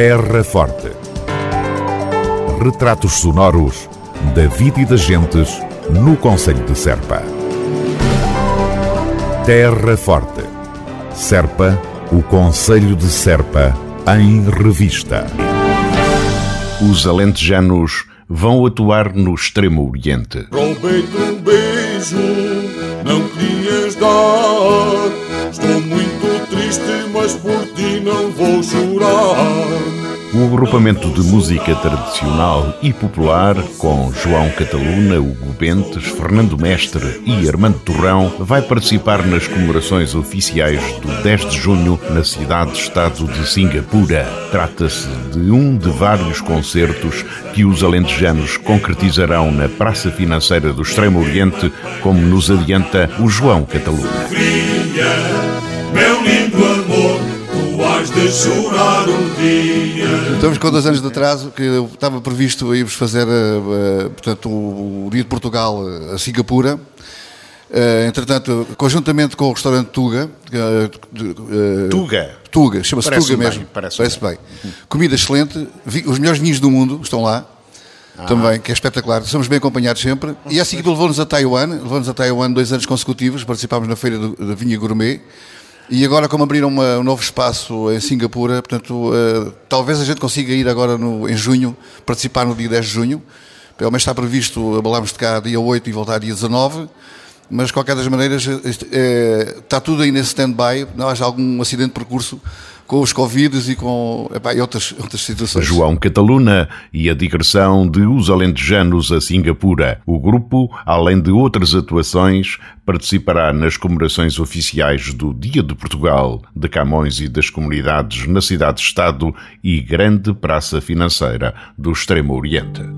Terra Forte. Retratos sonoros da vida e das gentes no Conselho de Serpa. Terra Forte. Serpa, o Conselho de Serpa, em revista. Os alentejanos vão atuar no Extremo Oriente. Roubei-te um beijo, não querias dar. Estou muito triste, mas por ti não vou chorar. O agrupamento de música tradicional e popular, com João Cataluna, Hugo Bentes, Fernando Mestre e Armando Torrão, vai participar nas comemorações oficiais do 10 de junho na cidade-estado de Singapura. Trata-se de um de vários concertos que os alentejanos concretizarão na Praça Financeira do Extremo Oriente, como nos adianta o João Cataluna. De chorar um dia. Estamos com dois anos de atraso, que estava previsto ir-vos fazer uh, uh, portanto, o Dia de Portugal uh, a Singapura. Entretanto, conjuntamente com o restaurante Tuga. Tuga? Tuga, chama-se Parece Tuga bem, mesmo. parece bem. Comida excelente, os melhores vinhos do mundo estão lá. Ah. Também, que é espetacular. Somos bem acompanhados sempre. E a seguir levou-nos a Taiwan, levou-nos a Taiwan dois anos consecutivos, participámos na feira da Vinha Gourmet. E agora, como abriram uma- um novo espaço em Singapura, portanto, eh, talvez a gente consiga ir agora no- em junho, participar no dia 10 de junho. Pelo menos está previsto, abalarmos de cá dia 8 e voltar dia 19. Mas, de qualquer das maneiras, eh, está tudo aí nesse stand-by. Não haja algum acidente de percurso com os Covids e com epá, e outras, outras situações. João Cataluna e a digressão de Os Alentejanos a Singapura. O grupo, além de outras atuações, participará nas comemorações oficiais do Dia de Portugal, de Camões e das comunidades na cidade-estado e grande praça financeira do Extremo Oriente.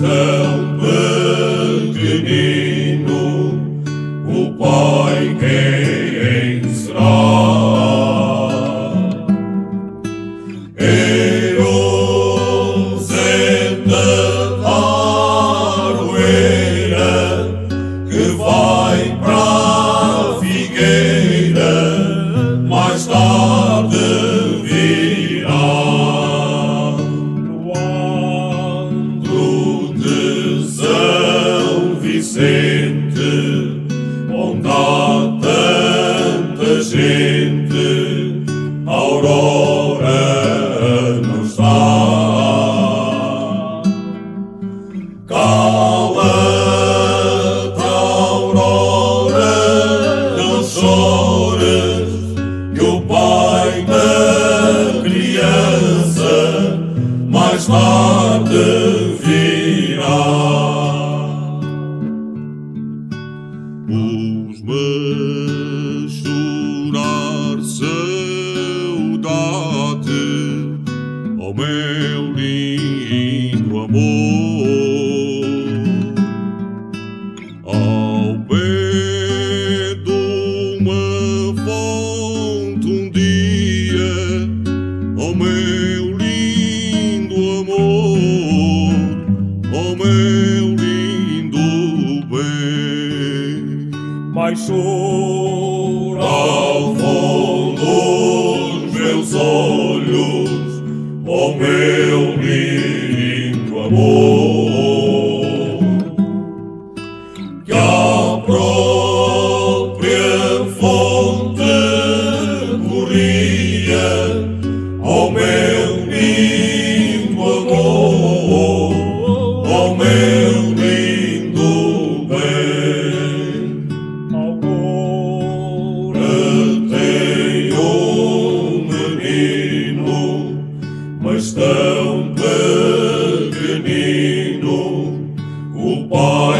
mas would. ao fundo dos meus olhos, o oh meu lindo amor. Estão pequenino, o Pai.